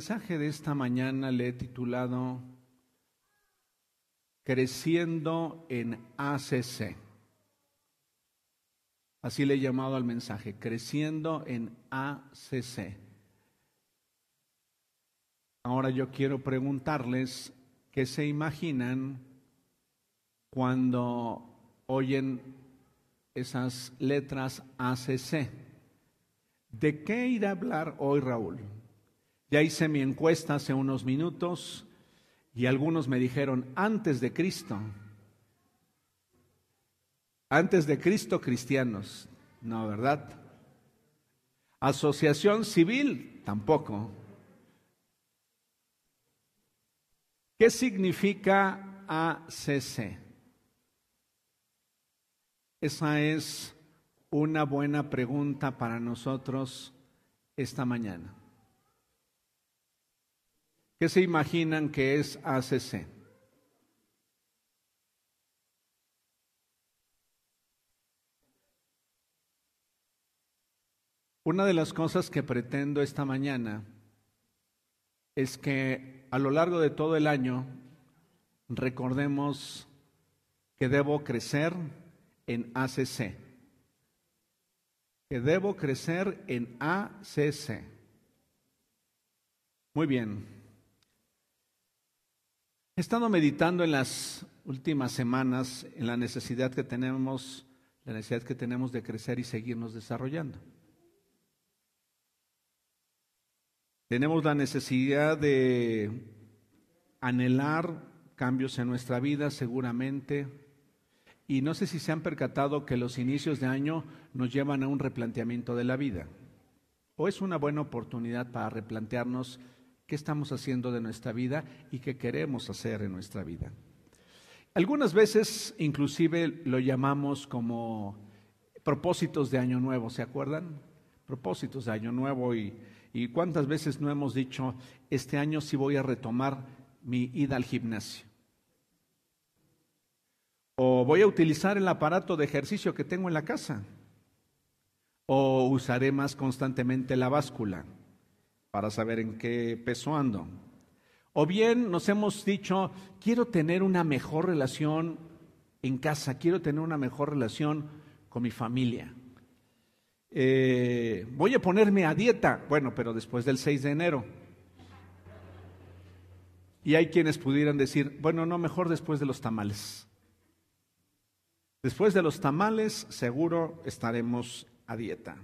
mensaje de esta mañana le he titulado Creciendo en ACC. Así le he llamado al mensaje, Creciendo en ACC. Ahora yo quiero preguntarles qué se imaginan cuando oyen esas letras ACC. ¿De qué irá a hablar hoy Raúl? Ya hice mi encuesta hace unos minutos y algunos me dijeron antes de Cristo. Antes de Cristo cristianos. No, ¿verdad? Asociación civil tampoco. ¿Qué significa ACC? Esa es una buena pregunta para nosotros esta mañana. ¿Qué se imaginan que es ACC? Una de las cosas que pretendo esta mañana es que a lo largo de todo el año recordemos que debo crecer en ACC, que debo crecer en ACC. Muy bien, He estado meditando en las últimas semanas en la necesidad que tenemos, la necesidad que tenemos de crecer y seguirnos desarrollando. Tenemos la necesidad de anhelar cambios en nuestra vida, seguramente. Y no sé si se han percatado que los inicios de año nos llevan a un replanteamiento de la vida. O es una buena oportunidad para replantearnos qué estamos haciendo de nuestra vida y qué queremos hacer en nuestra vida. Algunas veces inclusive lo llamamos como propósitos de año nuevo, ¿se acuerdan? Propósitos de año nuevo y, y cuántas veces no hemos dicho, este año sí voy a retomar mi ida al gimnasio. O voy a utilizar el aparato de ejercicio que tengo en la casa. O usaré más constantemente la báscula para saber en qué peso ando. O bien nos hemos dicho, quiero tener una mejor relación en casa, quiero tener una mejor relación con mi familia. Eh, voy a ponerme a dieta, bueno, pero después del 6 de enero. Y hay quienes pudieran decir, bueno, no, mejor después de los tamales. Después de los tamales seguro estaremos a dieta.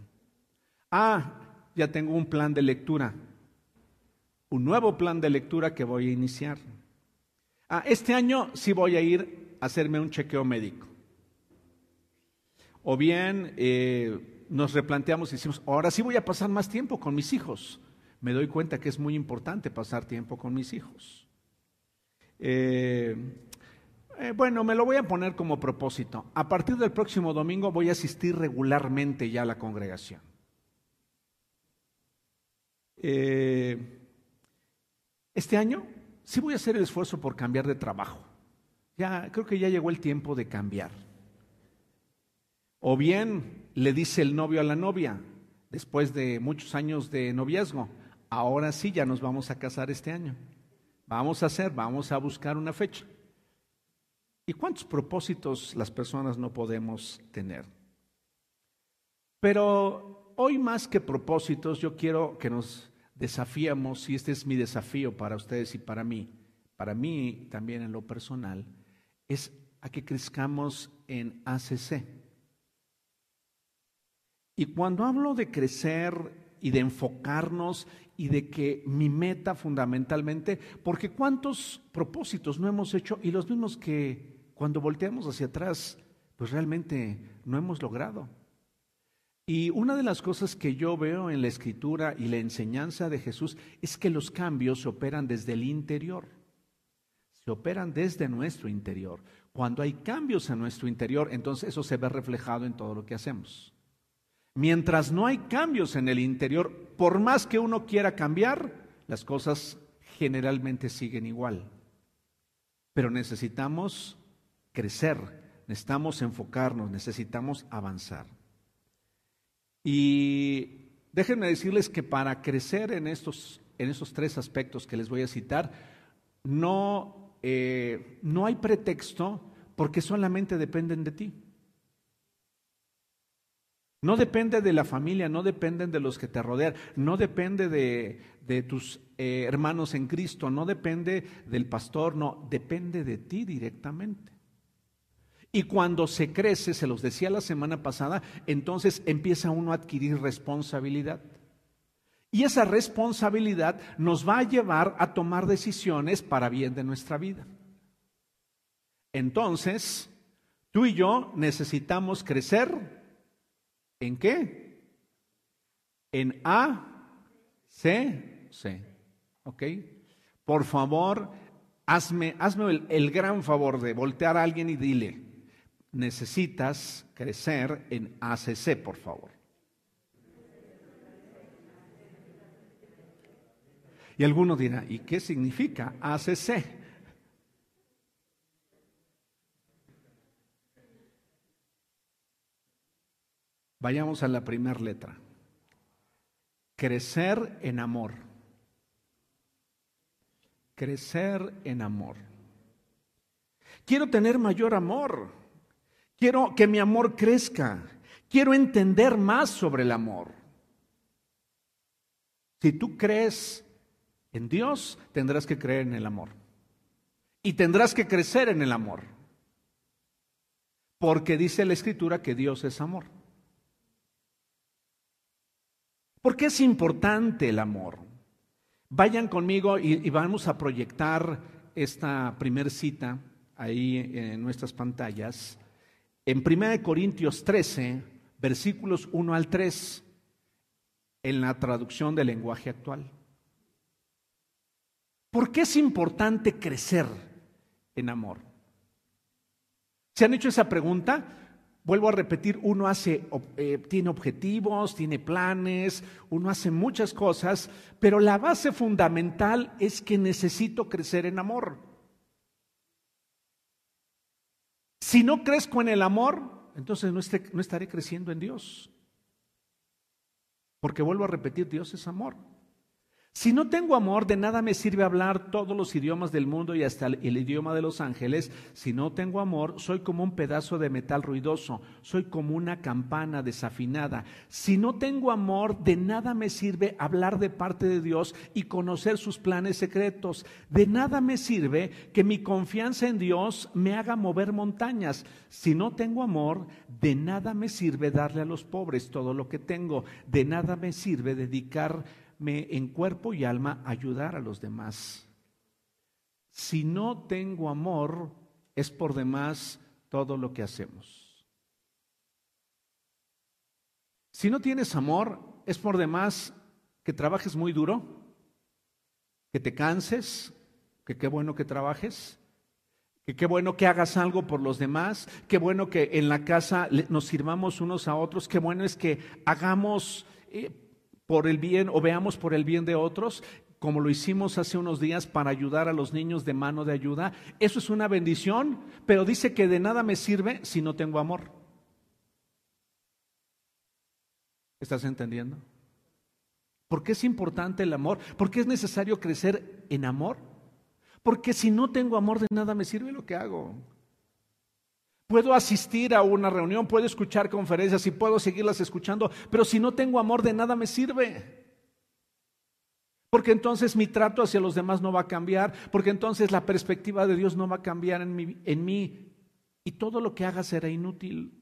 Ah, ya tengo un plan de lectura, un nuevo plan de lectura que voy a iniciar. Ah, este año sí voy a ir a hacerme un chequeo médico. O bien eh, nos replanteamos y decimos, ahora sí voy a pasar más tiempo con mis hijos. Me doy cuenta que es muy importante pasar tiempo con mis hijos. Eh, eh, bueno, me lo voy a poner como propósito. A partir del próximo domingo voy a asistir regularmente ya a la congregación. Eh, este año sí voy a hacer el esfuerzo por cambiar de trabajo. Ya creo que ya llegó el tiempo de cambiar. O bien le dice el novio a la novia, después de muchos años de noviazgo, ahora sí ya nos vamos a casar este año. Vamos a hacer, vamos a buscar una fecha. ¿Y cuántos propósitos las personas no podemos tener? Pero hoy más que propósitos, yo quiero que nos desafiemos, y este es mi desafío para ustedes y para mí, para mí también en lo personal, es a que crezcamos en ACC. Y cuando hablo de crecer y de enfocarnos y de que mi meta fundamentalmente, porque cuántos propósitos no hemos hecho y los mismos que cuando volteamos hacia atrás, pues realmente no hemos logrado. Y una de las cosas que yo veo en la escritura y la enseñanza de Jesús es que los cambios se operan desde el interior, se operan desde nuestro interior. Cuando hay cambios en nuestro interior, entonces eso se ve reflejado en todo lo que hacemos. Mientras no hay cambios en el interior, por más que uno quiera cambiar, las cosas generalmente siguen igual. Pero necesitamos crecer, necesitamos enfocarnos, necesitamos avanzar. Y déjenme decirles que para crecer en estos en esos tres aspectos que les voy a citar, no, eh, no hay pretexto porque solamente dependen de ti. No depende de la familia, no dependen de los que te rodean, no depende de, tus eh, hermanos en Cristo, no depende del pastor, no, depende de ti directamente. Y cuando se crece, se los decía la semana pasada, entonces empieza uno a adquirir responsabilidad. Y esa responsabilidad nos va a llevar a tomar decisiones para bien de nuestra vida. Entonces, tú y yo necesitamos crecer ¿En qué? En A, C, C. ¿Ok? Por favor, hazme, hazme el, el gran favor de voltear a alguien y dile, necesitas crecer en ACC, por favor. Y alguno dirá, ¿y qué significa ACC? Vayamos a la primera letra. Crecer en amor. Crecer en amor. Quiero tener mayor amor. Quiero que mi amor crezca. Quiero entender más sobre el amor. Si tú crees en Dios, tendrás que creer en el amor. Y tendrás que crecer en el amor. Porque dice la Escritura que Dios es amor. ¿Por qué es importante el amor? Vayan conmigo y, vamos a proyectar esta primer cita ahí en nuestras pantallas. En 1 Corintios 13, versículos 1 al 3, en la traducción del lenguaje actual. ¿Por qué es importante crecer en amor? ¿Se han hecho esa pregunta? Vuelvo a repetir, uno hace, eh, tiene objetivos, tiene planes, uno hace muchas cosas, pero la base fundamental es que necesito crecer en amor. Si no crezco en el amor, entonces no, no estaré creciendo en Dios. Porque vuelvo a repetir, Dios es amor. Si no tengo amor, de nada me sirve hablar todos los idiomas del mundo y hasta el, idioma de los ángeles. Si no tengo amor, soy como un pedazo de metal ruidoso, soy como una campana desafinada. Si no tengo amor, de nada me sirve hablar de parte de Dios y conocer sus planes secretos. De nada me sirve que mi confianza en Dios me haga mover montañas. Si no tengo amor, de nada me sirve darle a los pobres todo lo que tengo. De nada me sirve dedicar me en cuerpo y alma ayudar a los demás. Si no tengo amor, es por demás todo lo que hacemos. Si no tienes amor, es por demás que trabajes muy duro, que te canses, que qué bueno que trabajes, que qué bueno que hagas algo por los demás, qué bueno que en la casa nos sirvamos unos a otros, qué bueno es que hagamos eh, por el bien o veamos por el bien de otros, como lo hicimos hace unos días para ayudar a los niños de mano de ayuda. Eso es una bendición, pero dice que de nada me sirve si no tengo amor. ¿Estás entendiendo? ¿Por qué es importante el amor? ¿Por qué es necesario crecer en amor? Porque si no tengo amor de nada me sirve lo que hago. Puedo asistir a una reunión, puedo escuchar conferencias y puedo seguirlas escuchando, pero si no tengo amor de nada me sirve. Porque entonces mi trato hacia los demás no va a cambiar, porque entonces la perspectiva de Dios no va a cambiar en mí, y todo lo que haga será inútil.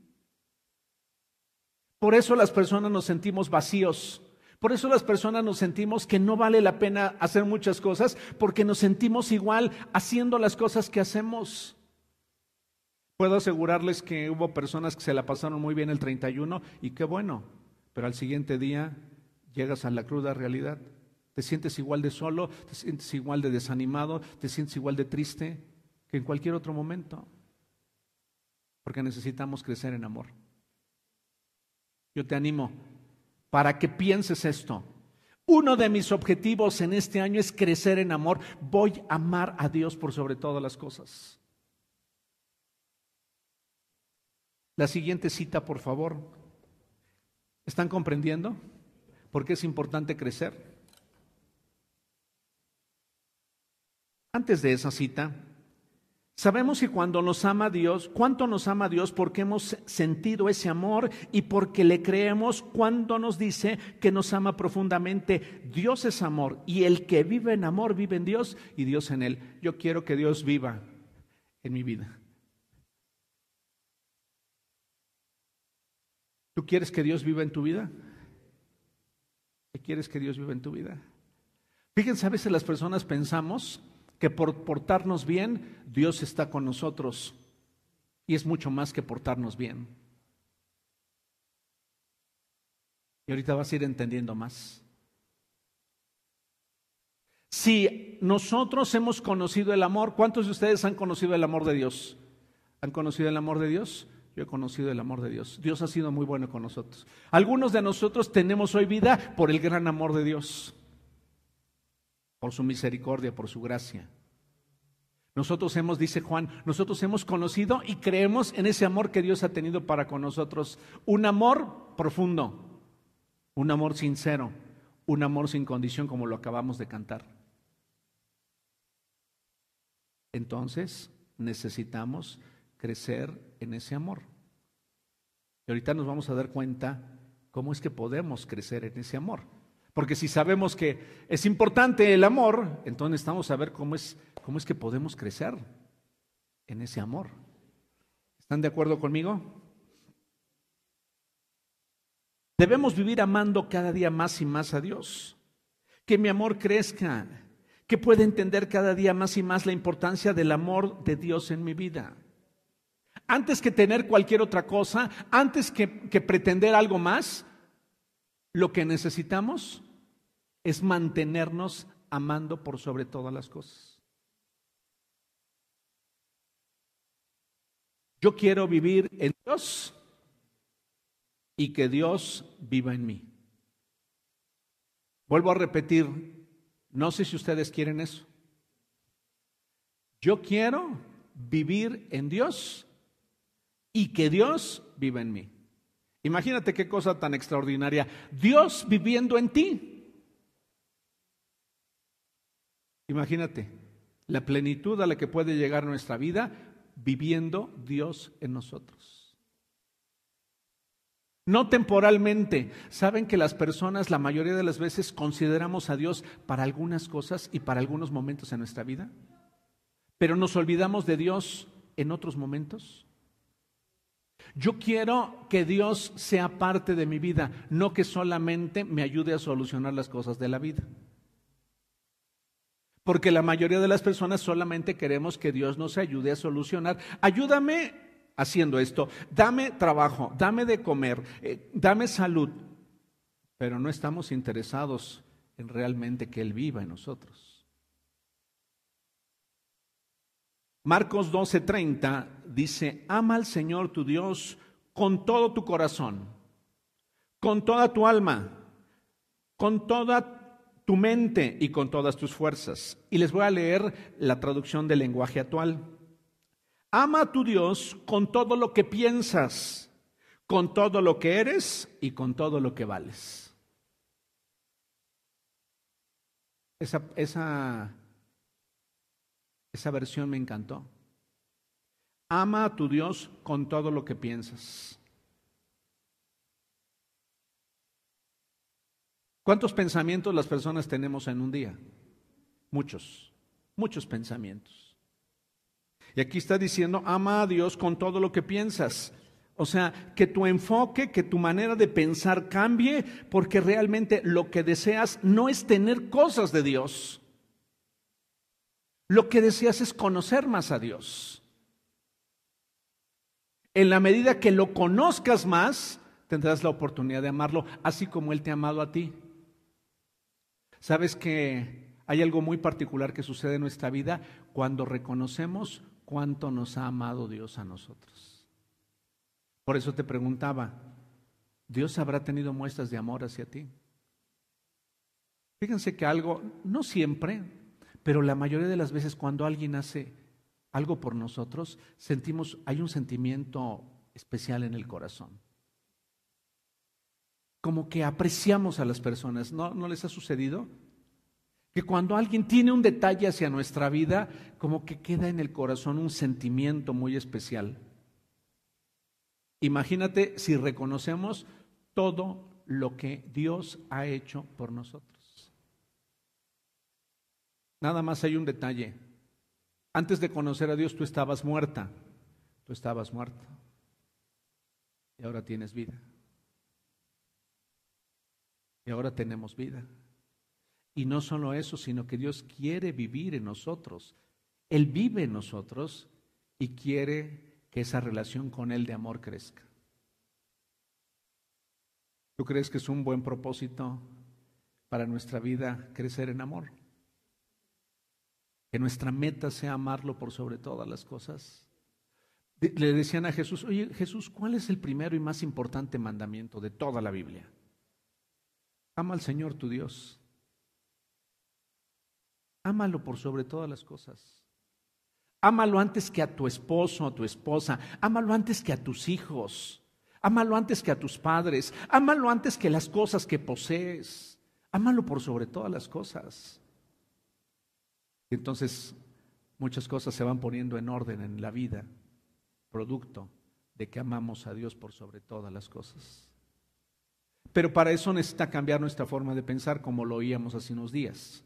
Por eso las personas nos sentimos vacíos. Por eso las personas nos sentimos que no vale la pena hacer muchas cosas, porque nos sentimos igual haciendo las cosas que hacemos. Puedo asegurarles que hubo personas que se la pasaron muy bien el 31 y qué bueno, pero al siguiente día llegas a la cruda realidad. Te sientes igual de solo, te sientes igual de desanimado, te sientes igual de triste que en cualquier otro momento, porque necesitamos crecer en amor. Yo te animo para que pienses esto. Uno de mis objetivos en este año es crecer en amor. Voy a amar a Dios por sobre todas las cosas. La siguiente cita, por favor. ¿Están comprendiendo? ¿Por qué es importante crecer? Antes de esa cita, sabemos que cuando nos ama Dios, cuánto nos ama Dios porque hemos sentido ese amor y porque le creemos cuando nos dice que nos ama profundamente. Dios es amor y el que vive en amor vive en Dios y Dios en él. Yo quiero que Dios viva en mi vida. ¿Tú quieres que Dios viva en tu vida? ¿Qué quieres que Dios viva en tu vida? Fíjense, a veces las personas pensamos que por portarnos bien, Dios está con nosotros. Y es mucho más que portarnos bien. Y ahorita vas a ir entendiendo más. Si nosotros hemos conocido el amor, ¿cuántos de ustedes han conocido el amor de Dios? ¿Han conocido el amor de Dios? Yo he conocido el amor de Dios. Dios ha sido muy bueno con nosotros. Algunos de nosotros tenemos hoy vida por el gran amor de Dios, por su misericordia, por su gracia. Nosotros hemos, dice Juan, nosotros hemos conocido y creemos en ese amor que Dios ha tenido para con nosotros. Un amor profundo, un amor sincero, un amor sin condición como lo acabamos de cantar. Entonces necesitamos crecer en ese amor. Y ahorita nos vamos a dar cuenta cómo es que podemos crecer en ese amor. Porque si sabemos que es importante el amor, entonces necesitamos saber cómo es, cómo es que podemos crecer en ese amor. ¿Están de acuerdo conmigo? Debemos vivir amando cada día más y más a Dios. Que mi amor crezca. Que pueda entender cada día más y más la importancia del amor de Dios en mi vida. Antes que tener cualquier otra cosa, antes que, pretender algo más, lo que necesitamos es mantenernos amando por sobre todas las cosas. Yo quiero vivir en Dios y que Dios viva en mí. Vuelvo a repetir, no sé si ustedes quieren eso. Yo quiero vivir en Dios y que Dios viva en mí. Imagínate qué cosa tan extraordinaria. Dios viviendo en ti. Imagínate la plenitud a la que puede llegar nuestra vida viviendo Dios en nosotros. No temporalmente. Saben que las personas la mayoría de las veces consideramos a Dios para algunas cosas y para algunos momentos en nuestra vida, pero nos olvidamos de Dios en otros momentos. Yo quiero que Dios sea parte de mi vida, no que solamente me ayude a solucionar las cosas de la vida. Porque la mayoría de las personas solamente queremos que Dios nos ayude a solucionar. Ayúdame haciendo esto, dame trabajo, dame de comer, eh, dame salud. Pero no estamos interesados en realmente que Él viva en nosotros. Marcos 12:30 dice, ama al Señor tu Dios con todo tu corazón, con toda tu alma, con toda tu mente y con todas tus fuerzas. Y les voy a leer la traducción del lenguaje actual. Ama a tu Dios con todo lo que piensas, con todo lo que eres y con todo lo que vales. Esa, esa esa versión me encantó. Ama a tu Dios con todo lo que piensas. ¿Cuántos pensamientos las personas tenemos en un día? Muchos, muchos pensamientos. Y aquí está diciendo, ama a Dios con todo lo que piensas. O sea, que tu enfoque, que tu manera de pensar cambie, porque realmente lo que deseas no es tener cosas de Dios. Lo que deseas es conocer más a Dios. En la medida que lo conozcas más, tendrás la oportunidad de amarlo, así como Él te ha amado a ti. Sabes que hay algo muy particular que sucede en nuestra vida cuando reconocemos cuánto nos ha amado Dios a nosotros. Por eso te preguntaba, ¿Dios habrá tenido muestras de amor hacia ti? Fíjense que algo, no siempre, pero la mayoría de las veces cuando alguien hace algo por nosotros, sentimos, hay un sentimiento especial en el corazón. Como que apreciamos a las personas, ¿no, ¿No les ha sucedido? que cuando alguien tiene un detalle hacia nuestra vida, como que queda en el corazón un sentimiento muy especial. Imagínate si reconocemos todo lo que Dios ha hecho por nosotros. Nada más hay un detalle. Antes de conocer a Dios tú estabas muerta, tú estabas muerta y ahora tienes vida. Y ahora tenemos vida. Y no solo eso, sino que Dios quiere vivir en nosotros. Él vive en nosotros y quiere que esa relación con Él de amor crezca. ¿Tú crees que es un buen propósito para nuestra vida crecer en amor? Que nuestra meta sea amarlo por sobre todas las cosas. Le decían a Jesús, oye Jesús, ¿cuál es el primero y más importante mandamiento de toda la Biblia? Ama al Señor tu Dios Ámalo por sobre todas las cosas. Ámalo antes que a tu esposo, a tu esposa. Ámalo antes que a tus hijos. Ámalo antes que a tus padres. Ámalo antes que las cosas que posees. Ámalo por sobre todas las cosas. Entonces muchas cosas se van poniendo en orden en la vida, producto de que amamos a Dios por sobre todas las cosas. Pero para eso necesita cambiar nuestra forma de pensar como lo oíamos hace unos días.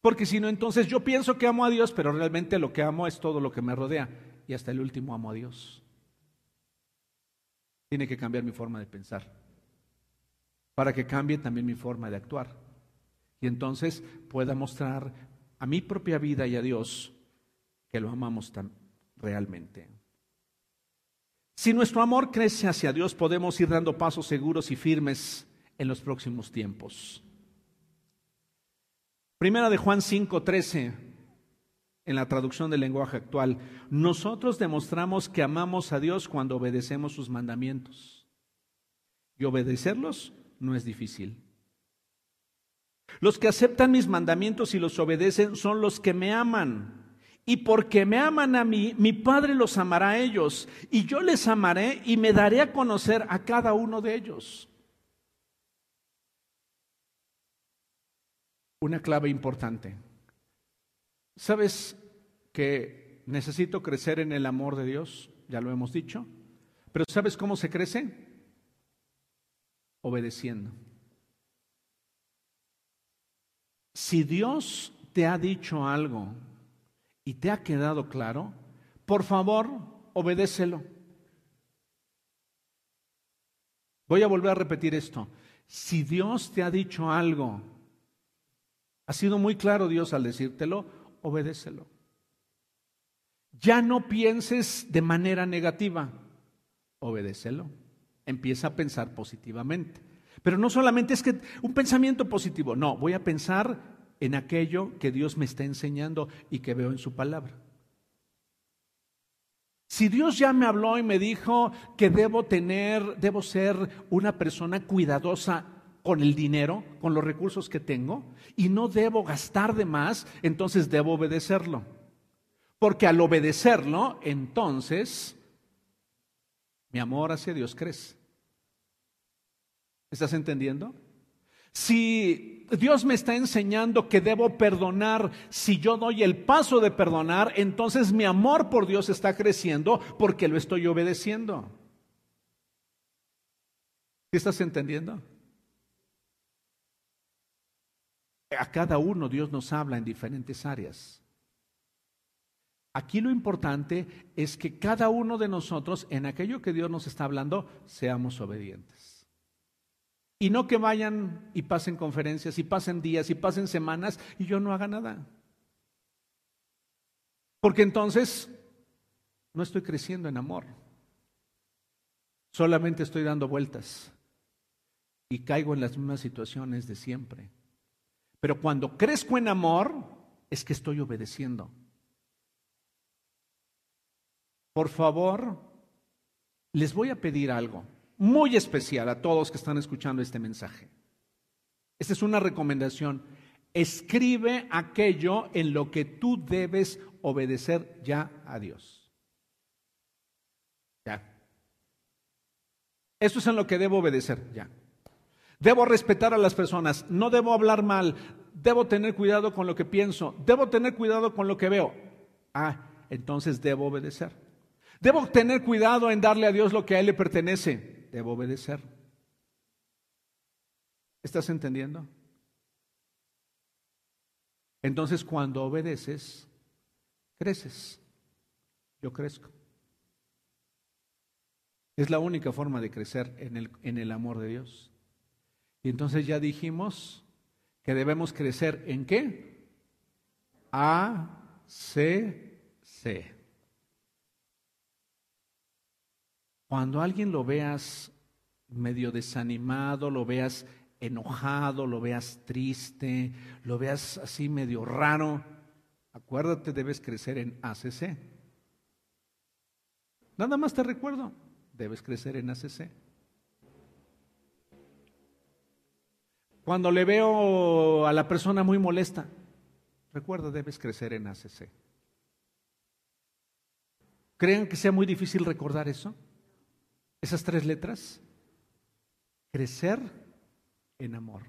Porque si no, entonces yo pienso que amo a Dios, pero realmente lo que amo es todo lo que me rodea. Y hasta el último amo a Dios. Tiene que cambiar mi forma de pensar. Para que cambie también mi forma de actuar. Y entonces pueda mostrar a mi propia vida y a Dios que lo amamos tan realmente. Si nuestro amor crece hacia Dios, podemos ir dando pasos seguros y firmes en los próximos tiempos. Primera de Juan 5:13, en la traducción del lenguaje actual, nosotros demostramos que amamos a Dios cuando obedecemos sus mandamientos. Y obedecerlos no es difícil. Los que aceptan mis mandamientos y los obedecen son los que me aman. Y porque me aman a mí, mi Padre los amará a ellos. Y yo les amaré y me daré a conocer a cada uno de ellos. una clave importante. ¿Sabes que necesito crecer en el amor de Dios? Ya lo hemos dicho. Pero ¿sabes cómo se crece? Obedeciendo. Si Dios te ha dicho algo y te ha quedado claro, por favor, obedécelo. Voy a volver a repetir esto. Si Dios te ha dicho algo ha sido muy claro Dios al decírtelo, obedécelo. Ya no pienses de manera negativa, obedécelo. Empieza a pensar positivamente. Pero no solamente es que un pensamiento positivo, no, voy a pensar en aquello que Dios me está enseñando y que veo en su palabra. Si Dios ya me habló y me dijo que debo tener, debo ser una persona cuidadosa con el dinero, con los recursos que tengo, y no debo gastar de más, entonces debo obedecerlo. Porque al obedecerlo, entonces mi amor hacia Dios crece. ¿Estás entendiendo? Si Dios me está enseñando que debo perdonar, si yo doy el paso de perdonar, entonces mi amor por Dios está creciendo porque lo estoy obedeciendo. ¿Estás entendiendo? A cada uno Dios nos habla en diferentes áreas. Aquí lo importante es que cada uno de nosotros, en aquello que Dios nos está hablando, seamos obedientes. Y no que vayan y pasen conferencias, y pasen días, y pasen semanas, y yo no haga nada. Porque entonces no estoy creciendo en amor. Solamente estoy dando vueltas y caigo en las mismas situaciones de siempre. Pero cuando crezco en amor, es que estoy obedeciendo. Por favor, les voy a pedir algo muy especial a todos que están escuchando este mensaje. Esta es una recomendación. Escribe aquello en lo que tú debes obedecer ya a Dios. Ya. Eso es en lo que debo obedecer ya. Debo respetar a las personas, no debo hablar mal, Debo tener cuidado con lo que pienso. Debo tener cuidado con lo que veo. Ah, entonces debo obedecer. Debo tener cuidado en darle a Dios lo que a Él le pertenece. Debo obedecer. ¿Estás entendiendo? Entonces cuando obedeces, creces. Yo crezco. Es la única forma de crecer en el, en el amor de Dios. Y entonces ya dijimos que debemos crecer en qué? A, C, C. Cuando alguien lo veas medio desanimado, lo veas enojado, lo veas triste, lo veas así medio raro, acuérdate, debes crecer en ACC. Nada más te recuerdo, debes crecer en ACC. Cuando le veo a la persona muy molesta, recuerda, debes crecer en ACC. ¿Creen que sea muy difícil recordar eso? Esas tres letras. Crecer en amor.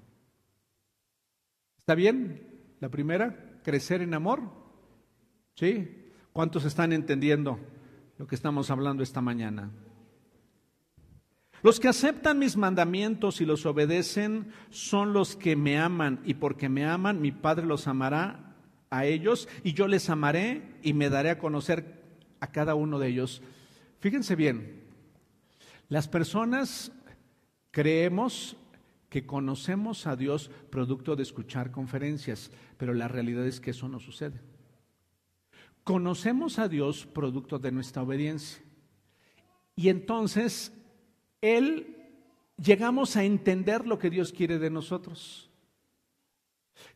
¿Está bien? La primera, crecer en amor. ¿Sí? ¿Cuántos están entendiendo lo que estamos hablando esta mañana? Los que aceptan mis mandamientos y los obedecen son los que me aman y porque me aman mi Padre los amará a ellos y yo les amaré y me daré a conocer a cada uno de ellos. Fíjense bien, las personas creemos que conocemos a Dios producto de escuchar conferencias, pero la realidad es que eso no sucede. Conocemos a Dios producto de nuestra obediencia. Y entonces él llegamos a entender lo que Dios quiere de nosotros.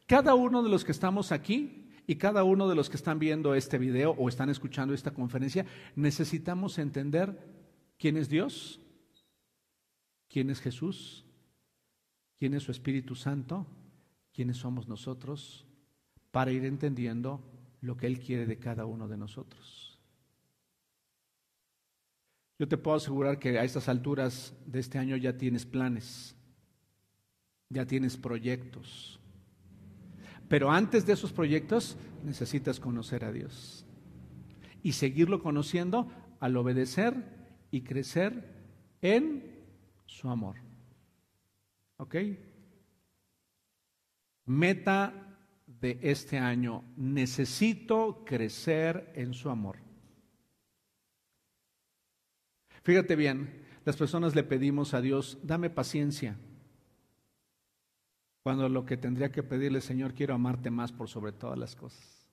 Cada uno de los que estamos aquí y cada uno de los que están viendo este video o están escuchando esta conferencia, necesitamos entender quién es Dios, quién es Jesús, quién es su Espíritu Santo, quiénes somos nosotros, para ir entendiendo lo que Él quiere de cada uno de nosotros. Yo te puedo asegurar que a estas alturas de este año ya tienes planes, ya tienes proyectos. Pero antes de esos proyectos necesitas conocer a Dios y seguirlo conociendo al obedecer y crecer en su amor. ¿Ok? Meta de este año, necesito crecer en su amor. Fíjate bien, las personas le pedimos a Dios, dame paciencia. Cuando lo que tendría que pedirle, Señor, quiero amarte más por sobre todas las cosas.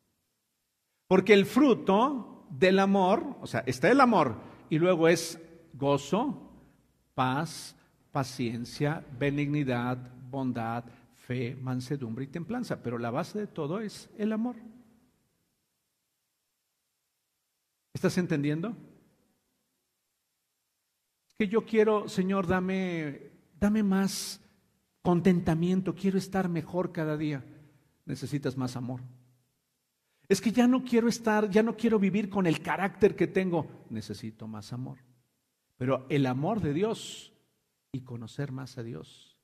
Porque el fruto del amor, o sea, está el amor y luego es gozo, paz, paciencia, benignidad, bondad, fe, mansedumbre y templanza. Pero la base de todo es el amor. ¿Estás entendiendo? que yo quiero, Señor, dame, dame más contentamiento, quiero estar mejor cada día. Necesitas más amor. Es que ya no quiero estar, ya no quiero vivir con el carácter que tengo. Necesito más amor. Pero el amor de Dios y conocer más a Dios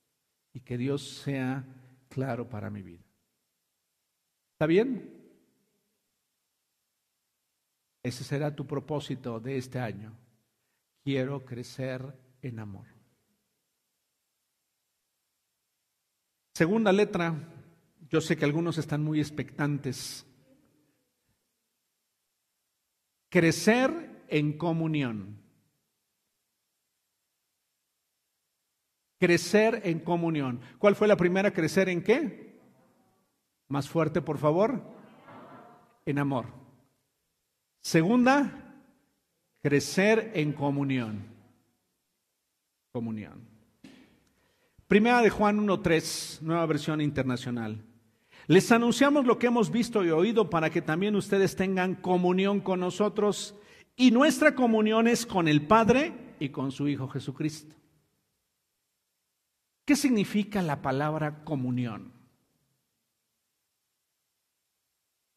y que Dios sea claro para mi vida. ¿Está bien? Ese será tu propósito de este año quiero crecer en amor. Segunda letra, yo sé que algunos están muy expectantes. Crecer en comunión. Crecer en comunión. ¿Cuál fue la primera? ¿Crecer en qué? Más fuerte, por favor. En amor. Segunda, Crecer en comunión. Comunión. Primera de Juan 1.3, nueva versión internacional. Les anunciamos lo que hemos visto y oído para que también ustedes tengan comunión con nosotros y nuestra comunión es con el Padre y con su Hijo Jesucristo. ¿Qué significa la palabra comunión?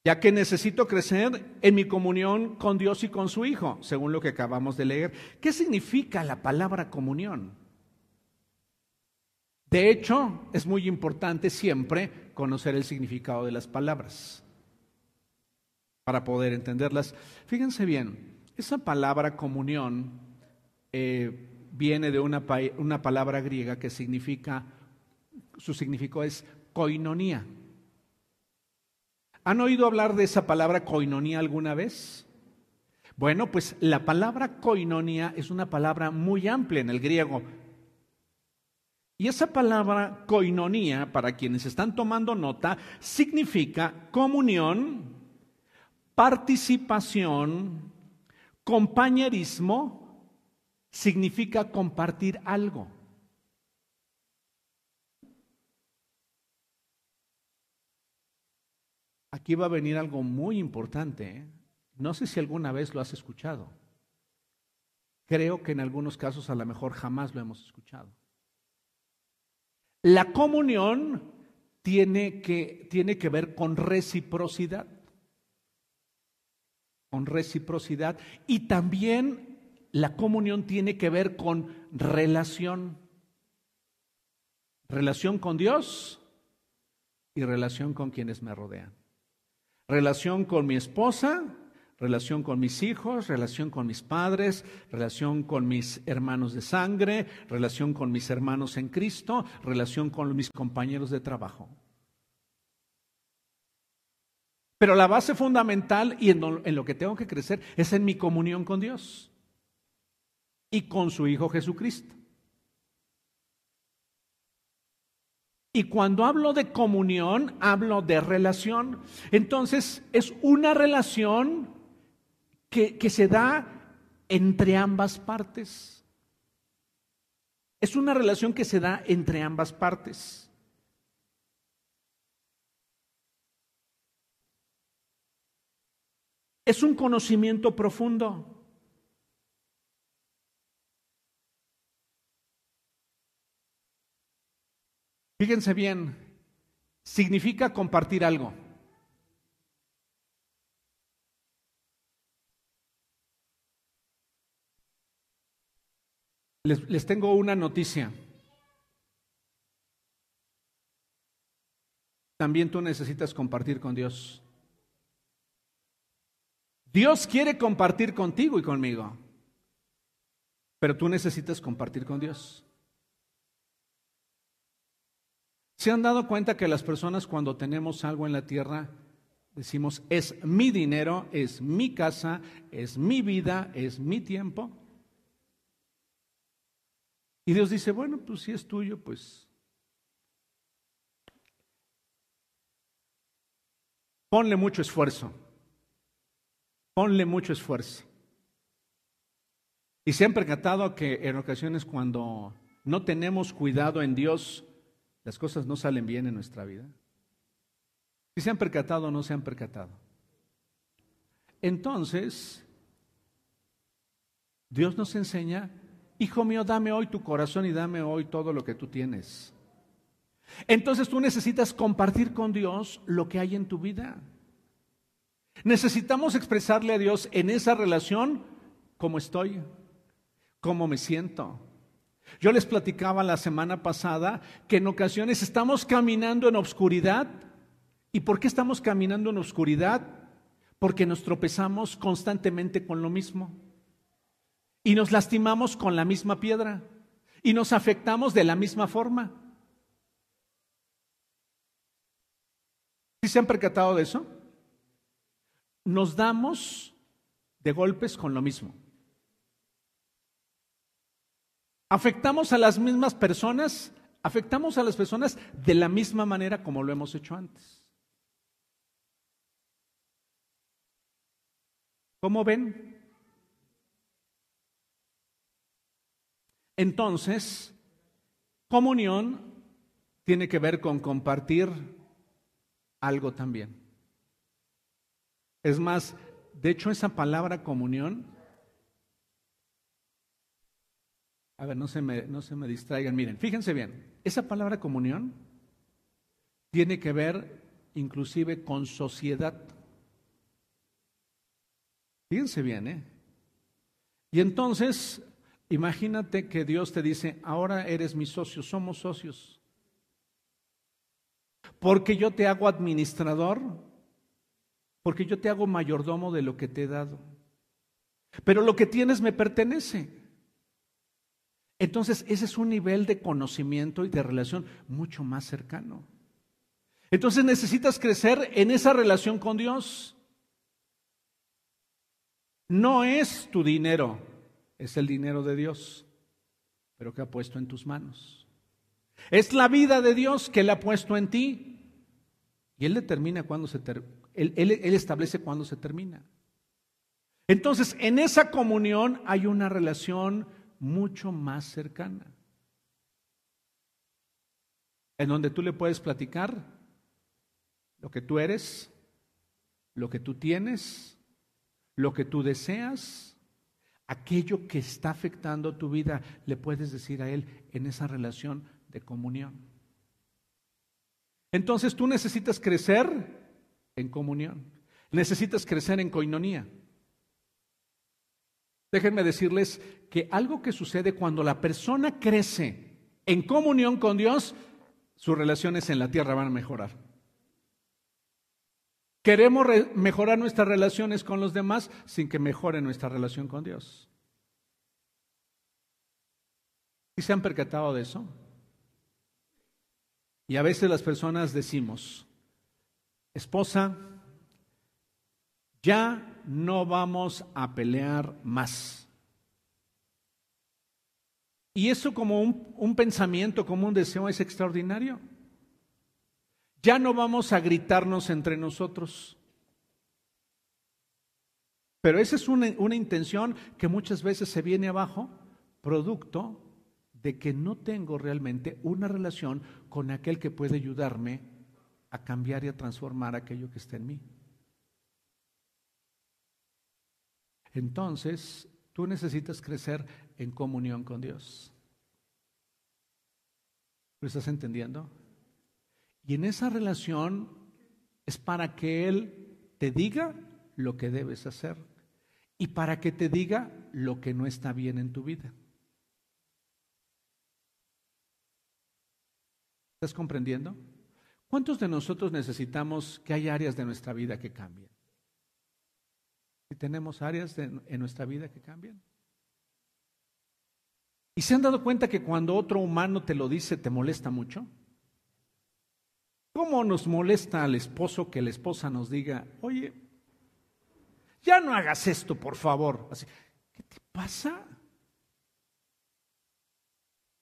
ya que necesito crecer en mi comunión con Dios y con su Hijo, según lo que acabamos de leer. ¿Qué significa la palabra comunión? De hecho, es muy importante siempre conocer el significado de las palabras para poder entenderlas. Fíjense bien, esa palabra comunión eh, viene de una, una palabra griega que significa, su significado es koinonía. ¿Han oído hablar de esa palabra koinonía alguna vez? Bueno, pues la palabra koinonía es una palabra muy amplia en el griego. Y esa palabra koinonía, para quienes están tomando nota, significa comunión, participación, compañerismo, significa compartir algo. Aquí va a venir algo muy importante. ¿eh? No sé si alguna vez lo has escuchado. Creo que en algunos casos a lo mejor jamás lo hemos escuchado. La comunión tiene que, tiene que ver con reciprocidad. Con reciprocidad. Y también la comunión tiene que ver con relación. Relación con Dios y relación con quienes me rodean. Relación con mi esposa, relación con mis hijos, relación con mis padres, relación con mis hermanos de sangre, relación con mis hermanos en Cristo, relación con mis compañeros de trabajo. Pero la base fundamental y en lo, que tengo que crecer es en mi comunión con Dios y con su Hijo Jesucristo. Y cuando hablo de comunión, hablo de relación. Entonces, es una relación que, se da entre ambas partes. Es una relación que se da entre ambas partes. Es un conocimiento profundo. Fíjense bien, significa compartir algo. Les, tengo una noticia. También tú necesitas compartir con Dios. Dios quiere compartir contigo y conmigo, pero tú necesitas compartir con Dios. ¿Se han dado cuenta que las personas cuando tenemos algo en la tierra decimos, es mi dinero, es mi casa, es mi vida, es mi tiempo? Y Dios dice, bueno, pues si es tuyo, pues ponle mucho esfuerzo, ponle mucho esfuerzo. Y se han percatado que en ocasiones cuando no tenemos cuidado en Dios, las cosas no salen bien en nuestra vida. Si se han percatado o no se han percatado. Entonces, Dios nos enseña, hijo mío, dame hoy tu corazón y dame hoy todo lo que tú tienes. Entonces tú necesitas compartir con Dios lo que hay en tu vida. Necesitamos expresarle a Dios en esa relación cómo estoy, cómo me siento, yo les platicaba la semana pasada que en ocasiones estamos caminando en obscuridad. ¿Y por qué estamos caminando en obscuridad? Porque nos tropezamos constantemente con lo mismo. Y nos lastimamos con la misma piedra. Y nos afectamos de la misma forma. ¿Sí se han percatado de eso? Nos damos de golpes con lo mismo. afectamos a las mismas personas, afectamos a las personas de la misma manera como lo hemos hecho antes. ¿Cómo ven? Entonces, comunión tiene que ver con compartir algo también. Es más, de hecho esa palabra comunión A ver, no se, me, no se me distraigan. Miren, fíjense bien, esa palabra comunión tiene que ver inclusive con sociedad. Fíjense bien, ¿eh? Y entonces, imagínate que Dios te dice, ahora eres mi socio, somos socios. porque yo te hago administrador, porque yo te hago mayordomo de lo que te he dado. Pero lo que tienes me pertenece. Entonces, ese es un nivel de conocimiento y de relación mucho más cercano. Entonces necesitas crecer en esa relación con Dios. No es tu dinero, es el dinero de Dios, pero que ha puesto en tus manos. Es la vida de Dios que le ha puesto en ti. Y Él determina cuándo se él, él, él establece cuándo se termina. Entonces, en esa comunión hay una relación mucho más cercana. En donde tú le puedes platicar lo que tú eres, lo que tú tienes, lo que tú deseas, aquello que está afectando tu vida, le puedes decir a Él en esa relación de comunión. Entonces tú necesitas crecer en comunión, necesitas crecer en coinonía. Déjenme decirles que algo que sucede cuando la persona crece en comunión con Dios, sus relaciones en la tierra van a mejorar. Queremos mejorar nuestras relaciones con los demás sin que mejore nuestra relación con Dios. ¿Y se han percatado de eso? Y a veces las personas decimos, esposa, ya no vamos a pelear más. Y eso como un, un, pensamiento, como un deseo es extraordinario. Ya no vamos a gritarnos entre nosotros. Pero esa es una, una intención que muchas veces se viene abajo, producto de que no tengo realmente una relación con aquel que puede ayudarme a cambiar y a transformar aquello que está en mí. Entonces, tú necesitas crecer en comunión con Dios. ¿Lo estás entendiendo? Y en esa relación es para que Él te diga lo que debes hacer y para que te diga lo que no está bien en tu vida. ¿Estás comprendiendo? ¿Cuántos de nosotros necesitamos que haya áreas de nuestra vida que cambien? Y tenemos áreas en nuestra vida que cambian. ¿Y se han dado cuenta que cuando otro humano te lo dice te molesta mucho? ¿Cómo nos molesta al esposo que la esposa nos diga, oye, ya no hagas esto, por favor? Así, ¿Qué te pasa?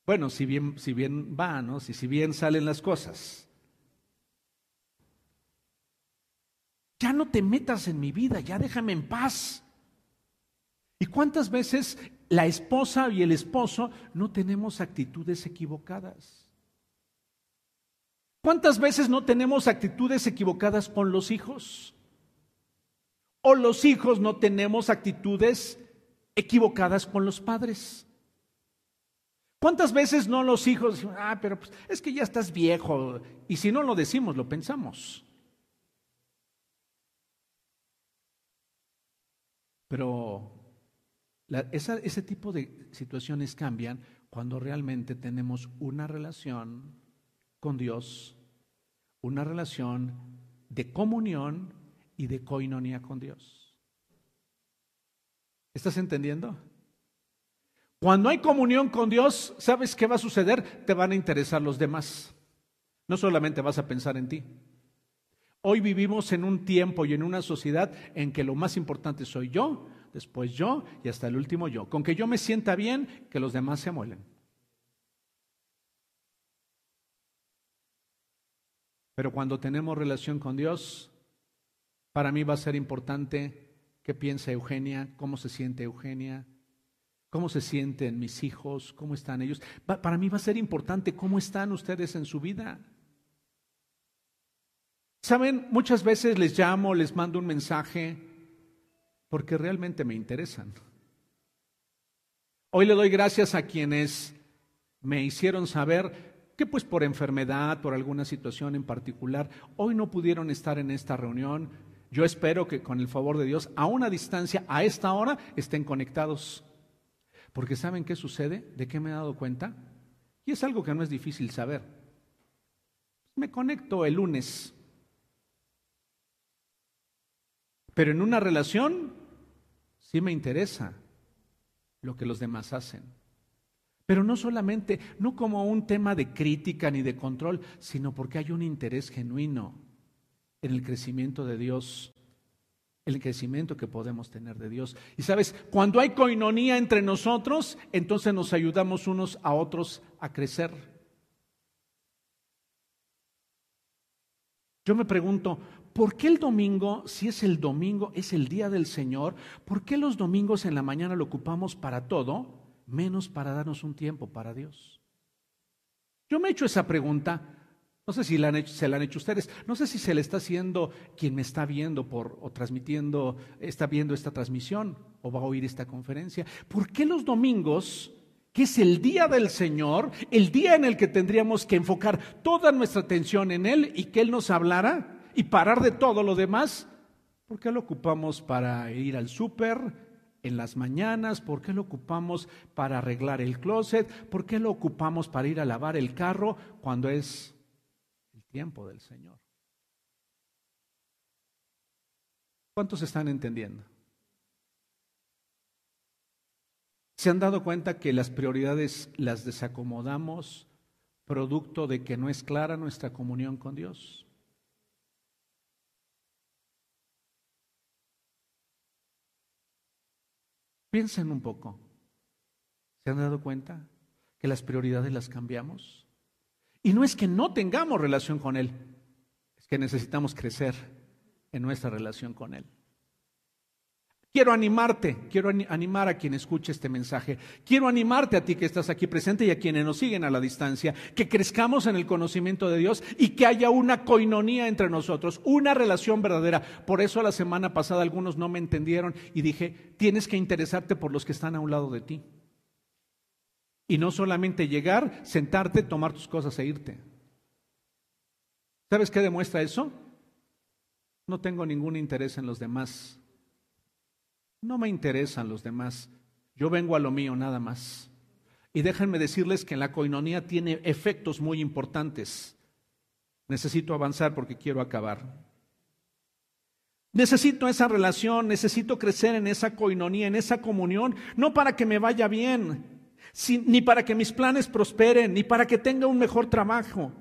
Bueno, si bien, si bien va, ¿no? Si, si bien salen las cosas. Ya no te metas en mi vida, ya déjame en paz. ¿Y cuántas veces la esposa y el esposo no tenemos actitudes equivocadas? ¿Cuántas veces no tenemos actitudes equivocadas con los hijos? ¿O los hijos no tenemos actitudes equivocadas con los padres? ¿Cuántas veces no los hijos, ah, pero pues, es que ya estás viejo? Y si no lo decimos, lo pensamos. Pero ese tipo de situaciones cambian cuando realmente tenemos una relación con Dios, una relación de comunión y de coinonía con Dios. ¿Estás entendiendo? Cuando hay comunión con Dios, ¿sabes qué va a suceder? Te van a interesar los demás. No solamente vas a pensar en ti. Hoy vivimos en un tiempo y en una sociedad en que lo más importante soy yo, después yo y hasta el último yo. Con que yo me sienta bien, que los demás se amuelen. Pero cuando tenemos relación con Dios, para mí va a ser importante qué piensa Eugenia, cómo se siente Eugenia, cómo se sienten mis hijos, cómo están ellos. Para mí va a ser importante cómo están ustedes en su vida. Saben, muchas veces les llamo, les mando un mensaje porque realmente me interesan. Hoy le doy gracias a quienes me hicieron saber que pues por enfermedad, por alguna situación en particular, hoy no pudieron estar en esta reunión. Yo espero que con el favor de Dios, a una distancia, a esta hora, estén conectados. Porque ¿saben qué sucede? ¿De qué me he dado cuenta? Y es algo que no es difícil saber me conecto el lunes. Pero en una relación sí me interesa lo que los demás hacen. Pero no solamente, no como un tema de crítica ni de control, sino porque hay un interés genuino en el crecimiento de Dios, el crecimiento que podemos tener de Dios. Y sabes, cuando hay coinonía entre nosotros, entonces nos ayudamos unos a otros a crecer. Yo me pregunto, ¿por qué el domingo, si es el domingo, es el día del Señor, por qué los domingos en la mañana lo ocupamos para todo, menos para darnos un tiempo para Dios? Yo me he hecho esa pregunta, no sé si se la han hecho ustedes, no sé si se le está haciendo quien me está viendo por, o transmitiendo, está viendo esta transmisión o va a oír esta conferencia. ¿Por qué los domingos que es el día del Señor, el día en el que tendríamos que enfocar toda nuestra atención en Él y que Él nos hablara y parar de todo lo demás. ¿Por qué lo ocupamos para ir al súper en las mañanas? ¿Por qué lo ocupamos para arreglar el closet? ¿Por qué lo ocupamos para ir a lavar el carro cuando es el tiempo del Señor? ¿Cuántos están entendiendo? ¿Se han dado cuenta que las prioridades las desacomodamos producto de que no es clara nuestra comunión con Dios? Piensen un poco. ¿Se han dado cuenta que las prioridades las cambiamos? Y no es que no tengamos relación con Él, es que necesitamos crecer en nuestra relación con Él. Quiero animarte, quiero animar a quien escuche este mensaje. Quiero animarte a ti que estás aquí presente y a quienes nos siguen a la distancia, que crezcamos en el conocimiento de Dios y que haya una coinonía entre nosotros, una relación verdadera. Por eso la semana pasada algunos no me entendieron y dije, tienes que interesarte por los que están a un lado de ti. Y no solamente llegar, sentarte, tomar tus cosas e irte. ¿Sabes qué demuestra eso? No tengo ningún interés en los demás no me interesan los demás. Yo vengo a lo mío nada más. Y déjenme decirles que la coinonía tiene efectos muy importantes. Necesito avanzar porque quiero acabar. Necesito esa relación, necesito crecer en esa coinonía, en esa comunión, no para que me vaya bien, ni para que mis planes prosperen, ni para que tenga un mejor trabajo.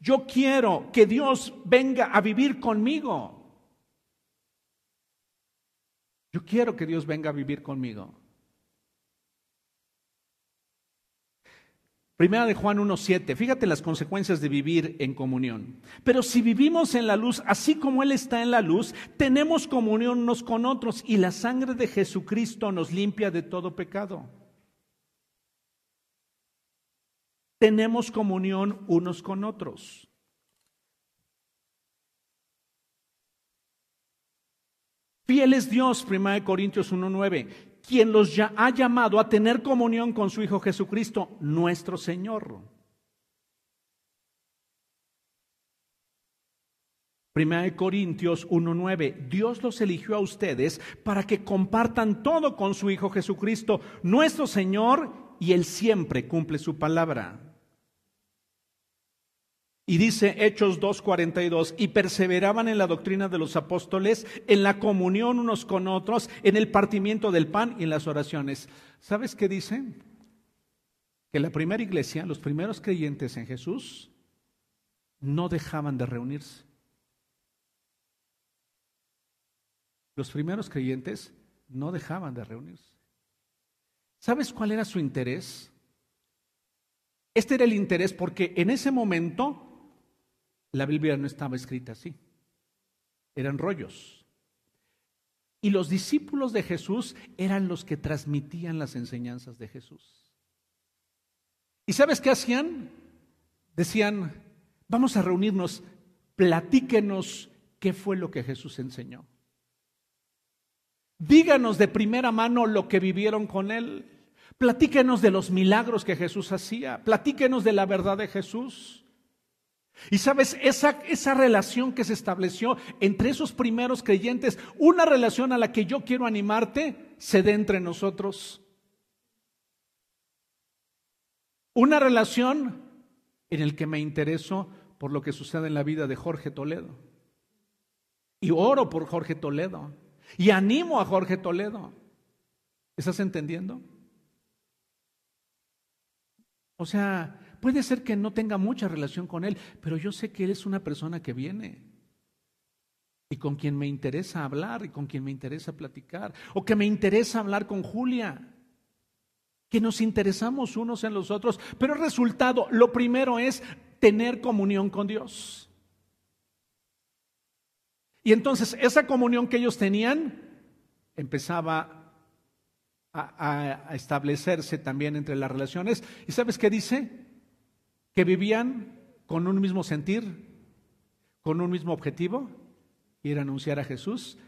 Yo quiero que Dios venga a vivir conmigo. Yo quiero que Dios venga a vivir conmigo. Primera de Juan 1.7, fíjate las consecuencias de vivir en comunión. Pero si vivimos en la luz, así como Él está en la luz, tenemos comunión unos con otros y la sangre de Jesucristo nos limpia de todo pecado. Tenemos comunión unos con otros. Fiel es Dios, 1 Corintios 1.9, quien los ya ha llamado a tener comunión con su Hijo Jesucristo, nuestro Señor. 1 Corintios 1.9, Dios los eligió a ustedes para que compartan todo con su Hijo Jesucristo, nuestro Señor, y Él siempre cumple su palabra. Y dice Hechos 2.42, y perseveraban en la doctrina de los apóstoles, en la comunión unos con otros, en el partimiento del pan y en las oraciones. ¿Sabes qué dice? Que la primera iglesia, los primeros creyentes en Jesús, no dejaban de reunirse. Los primeros creyentes no dejaban de reunirse. ¿Sabes cuál era su interés? Este era el interés porque en ese momento la Biblia no estaba escrita así. Eran rollos. Y los discípulos de Jesús eran los que transmitían las enseñanzas de Jesús. ¿Y sabes qué hacían? Decían, vamos a reunirnos, platíquenos qué fue lo que Jesús enseñó. Díganos de primera mano lo que vivieron con Él. Platíquenos de los milagros que Jesús hacía. Platíquenos de la verdad de Jesús. Y sabes, esa, esa relación que se estableció entre esos primeros creyentes, una relación a la que yo quiero animarte, se dé entre nosotros. Una relación en el que me intereso por lo que sucede en la vida de Jorge Toledo. Y oro por Jorge Toledo. Y animo a Jorge Toledo. ¿Estás entendiendo? O sea, puede ser que no tenga mucha relación con él, pero yo sé que él es una persona que viene y con quien me interesa hablar y con quien me interesa platicar, o que me interesa hablar con Julia, que nos interesamos unos en los otros, pero el resultado, lo primero es tener comunión con Dios. Y entonces esa comunión que ellos tenían empezaba a, establecerse también entre las relaciones. ¿Y sabes qué dice? Que vivían con un mismo sentir, con un mismo objetivo, ir a anunciar a Jesús.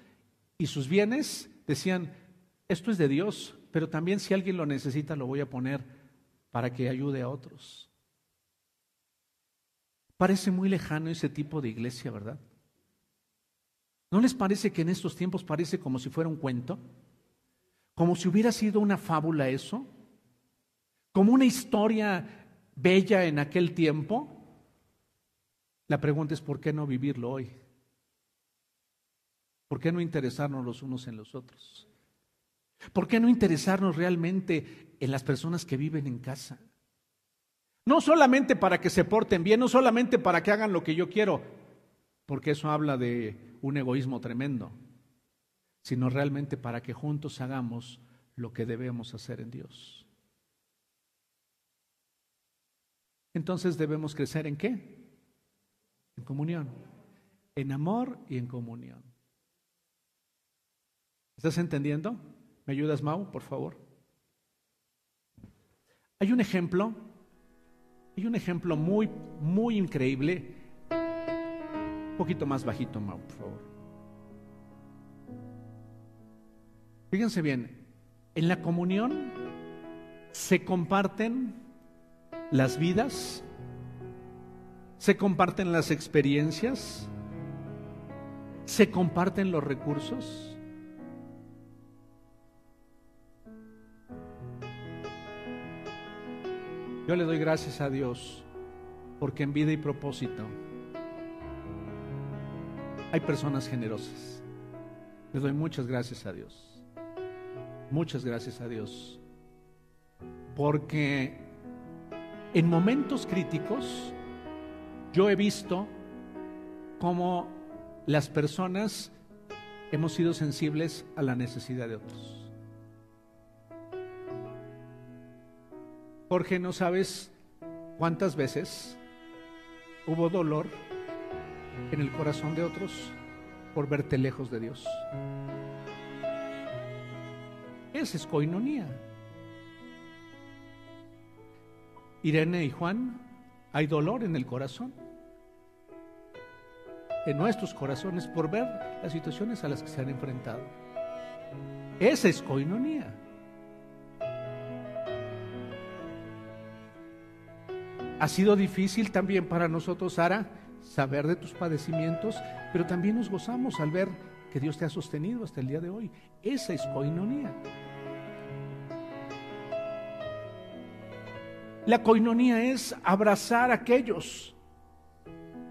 Y sus bienes decían, esto es de Dios, pero también si alguien lo necesita lo voy a poner para que ayude a otros. Parece muy lejano ese tipo de iglesia, ¿verdad? ¿No les parece que en estos tiempos parece como si fuera un cuento? como si hubiera sido una fábula eso, como una historia bella en aquel tiempo. La pregunta es, ¿por qué no vivirlo hoy? ¿Por qué no interesarnos los unos en los otros? ¿Por qué no interesarnos realmente en las personas que viven en casa? No solamente para que se porten bien, no solamente para que hagan lo que yo quiero, porque eso habla de un egoísmo tremendo sino realmente para que juntos hagamos lo que debemos hacer en Dios. Entonces debemos crecer en qué? En comunión, en amor y en comunión. ¿Estás entendiendo? ¿Me ayudas, Mau, por favor? Hay un ejemplo, hay un ejemplo muy, muy increíble. Un poquito más bajito, Mau, por favor. Fíjense bien, en la comunión se comparten las vidas, se comparten las experiencias, se comparten los recursos. Yo le doy gracias a Dios porque en vida y propósito hay personas generosas. Le doy muchas gracias a Dios. Muchas gracias a Dios. Porque en momentos críticos yo he visto cómo las personas hemos sido sensibles a la necesidad de otros. Jorge, no sabes cuántas veces hubo dolor en el corazón de otros por verte lejos de Dios. Esa es coinonía. Irene y Juan, hay dolor en el corazón, en nuestros corazones, por ver las situaciones a las que se han enfrentado. Esa es coinonía. Ha sido difícil también para nosotros, Sara, saber de tus padecimientos, pero también nos gozamos al ver que Dios te ha sostenido hasta el día de hoy. Esa es coinonía. La coinonía es abrazar a aquellos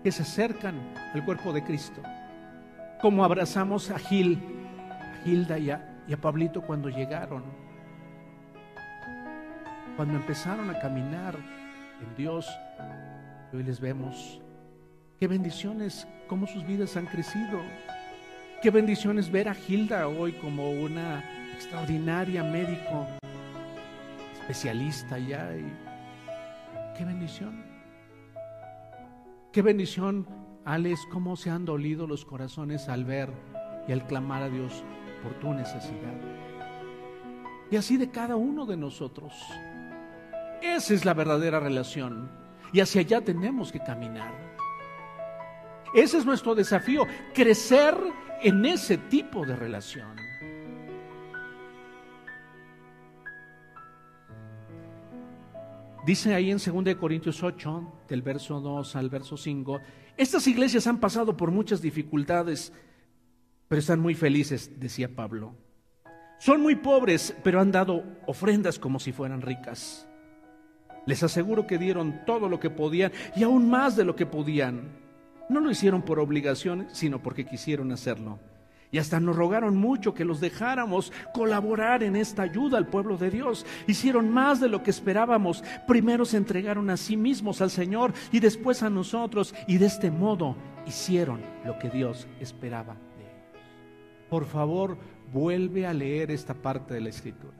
que se acercan al cuerpo de Cristo, como abrazamos a Gil, a Gilda y a, Pablito cuando llegaron, cuando empezaron a caminar en Dios. Hoy les vemos. Qué bendiciones, cómo sus vidas han crecido. Qué bendiciones ver a Gilda hoy como una extraordinaria médico, especialista ya. Y Qué bendición. Qué bendición, Alex, cómo se han dolido los corazones al ver y al clamar a Dios por tu necesidad. Y así de cada uno de nosotros. Esa es la verdadera relación. Y hacia allá tenemos que caminar. Ese es nuestro desafío, crecer en ese tipo de relación. Dice ahí en 2 Corintios 8, del verso 2 al verso 5, estas iglesias han pasado por muchas dificultades, pero están muy felices, decía Pablo. Son muy pobres, pero han dado ofrendas como si fueran ricas. Les aseguro que dieron todo lo que podían y aún más de lo que podían. No lo hicieron por obligación, sino porque quisieron hacerlo. Y hasta nos rogaron mucho que los dejáramos colaborar en esta ayuda al pueblo de Dios. Hicieron más de lo que esperábamos. Primero se entregaron a sí mismos al Señor y después a nosotros. Y de este modo hicieron lo que Dios esperaba de ellos. Por favor, vuelve a leer esta parte de la escritura.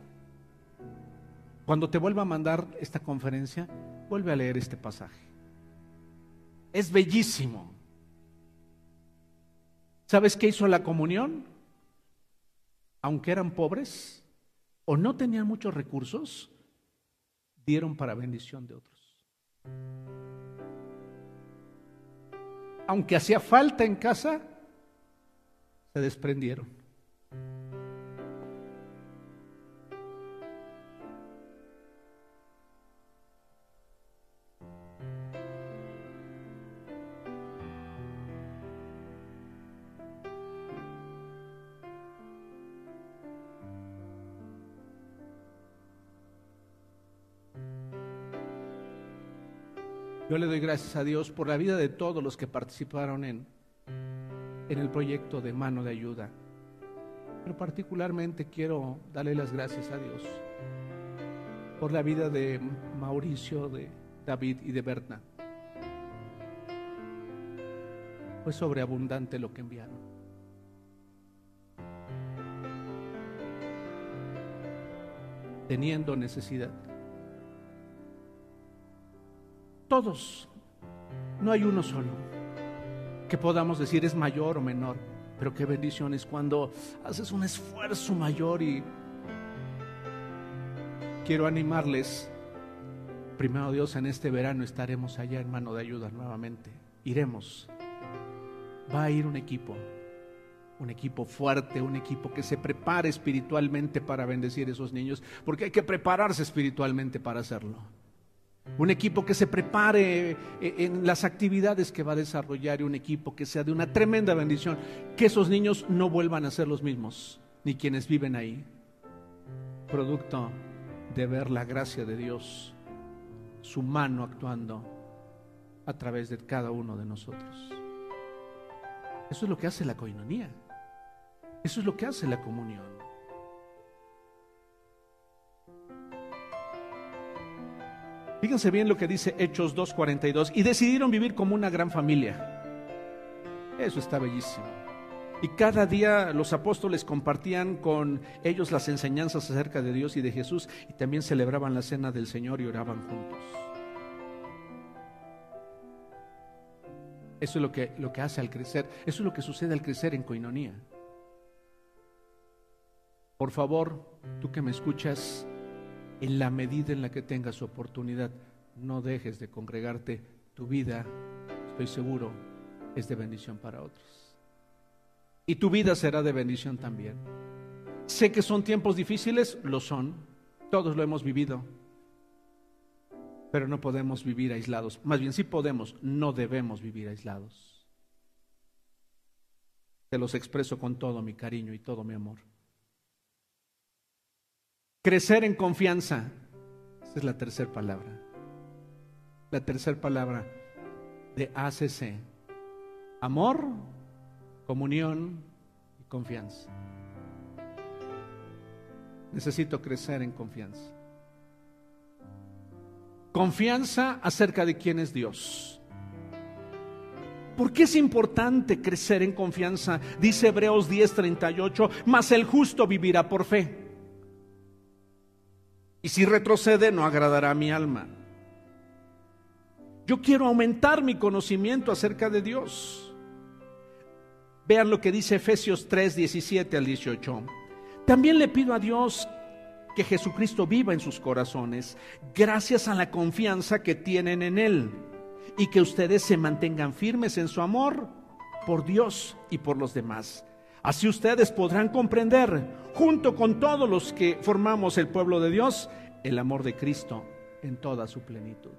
Cuando te vuelva a mandar esta conferencia, vuelve a leer este pasaje. Es bellísimo. ¿Sabes qué hizo la comunión? Aunque eran pobres o no tenían muchos recursos, dieron para bendición de otros. Aunque hacía falta en casa, se desprendieron. Yo le doy gracias a Dios por la vida de todos los que participaron en, en el proyecto de mano de ayuda. Pero particularmente quiero darle las gracias a Dios por la vida de Mauricio, de David y de Berna. Fue sobreabundante lo que enviaron. Teniendo necesidad. Todos. No hay uno solo. Que podamos decir es mayor o menor. Pero qué bendición es cuando haces un esfuerzo mayor y quiero animarles. Primero Dios, en este verano estaremos allá en mano de ayuda nuevamente. Iremos. Va a ir un equipo, un equipo fuerte, un equipo que se prepare espiritualmente para bendecir a esos niños, porque hay que prepararse espiritualmente para hacerlo. Un equipo que se prepare eh, en las actividades que va a desarrollar y un equipo que sea de una tremenda bendición. Que esos niños no vuelvan a ser los mismos, ni quienes viven ahí. Producto de ver la gracia de Dios, su mano actuando a través de cada uno de nosotros. Eso es lo que hace la coinonía. Eso es lo que hace la comunión. Fíjense bien lo que dice Hechos 2.42. Y decidieron vivir como una gran familia. Eso está bellísimo. Y cada día los apóstoles compartían con ellos las enseñanzas acerca de Dios y de Jesús y también celebraban la cena del Señor y oraban juntos. Eso es lo que, lo que hace al crecer. Eso es lo que sucede al crecer en coinonía. Por favor, tú que me escuchas, en la medida en la que tengas oportunidad, no dejes de congregarte. Tu vida, estoy seguro, es de bendición para otros. Y tu vida será de bendición también. Sé que son tiempos difíciles, lo son. Todos lo hemos vivido. Pero no podemos vivir aislados. Más bien, sí podemos, no debemos vivir aislados. Te los expreso con todo mi cariño y todo mi amor. Crecer en confianza. Esa es la tercera palabra. La tercera palabra de ACC. Amor, comunión y confianza. Necesito crecer en confianza. Confianza acerca de quién es Dios. ¿Por qué es importante crecer en confianza? Dice Hebreos 10:38, mas el justo vivirá por fe. Y si retrocede, no agradará a mi alma. Yo quiero aumentar mi conocimiento acerca de Dios. Vean lo que dice Efesios 3, 17 al 18. También le pido a Dios que Jesucristo viva en sus corazones, gracias a la confianza que tienen en Él, y que ustedes se mantengan firmes en su amor por Dios y por los demás. Así ustedes podrán comprender, junto con todos los que formamos el pueblo de Dios, el amor de Cristo en toda su plenitud.